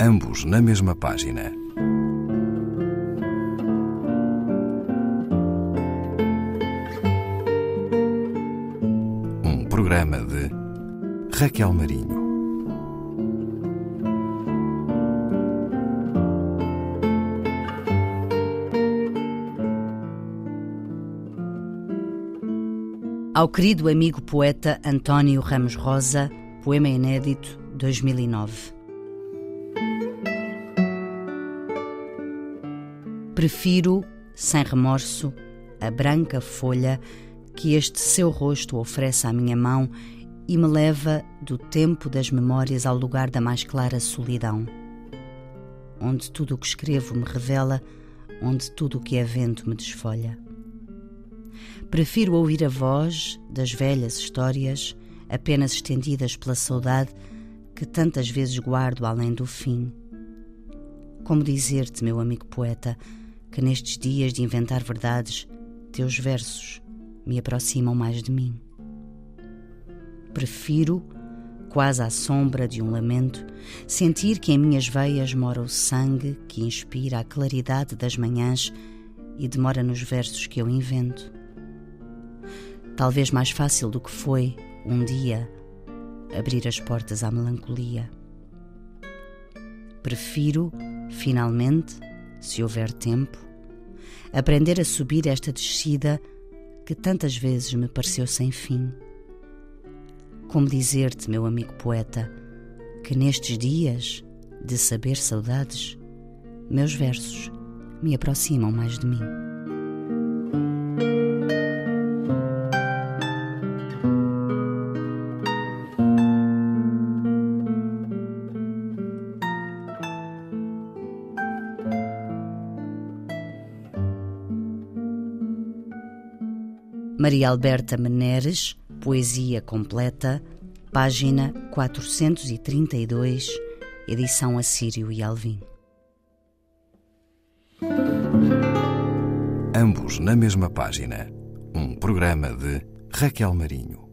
ambos na mesma página. Um programa de Raquel Marinho. Ao querido amigo poeta António Ramos Rosa, poema inédito 2009. Prefiro, sem remorso, a branca folha que este seu rosto oferece à minha mão e me leva do tempo das memórias ao lugar da mais clara solidão, onde tudo o que escrevo me revela, onde tudo o que é vento me desfolha. Prefiro ouvir a voz das velhas histórias, apenas estendidas pela saudade que tantas vezes guardo além do fim. Como dizer-te, meu amigo poeta, que nestes dias de inventar verdades, teus versos me aproximam mais de mim. Prefiro, quase à sombra de um lamento, sentir que em minhas veias mora o sangue que inspira a claridade das manhãs e demora nos versos que eu invento. Talvez mais fácil do que foi, um dia, abrir as portas à melancolia. Prefiro, finalmente, se houver tempo, aprender a subir esta descida que tantas vezes me pareceu sem fim. Como dizer-te, meu amigo poeta, que nestes dias de saber saudades, meus versos me aproximam mais de mim. Maria Alberta Meneres, Poesia Completa, página 432, edição Assírio e Alvim. Ambos na mesma página. Um programa de Raquel Marinho.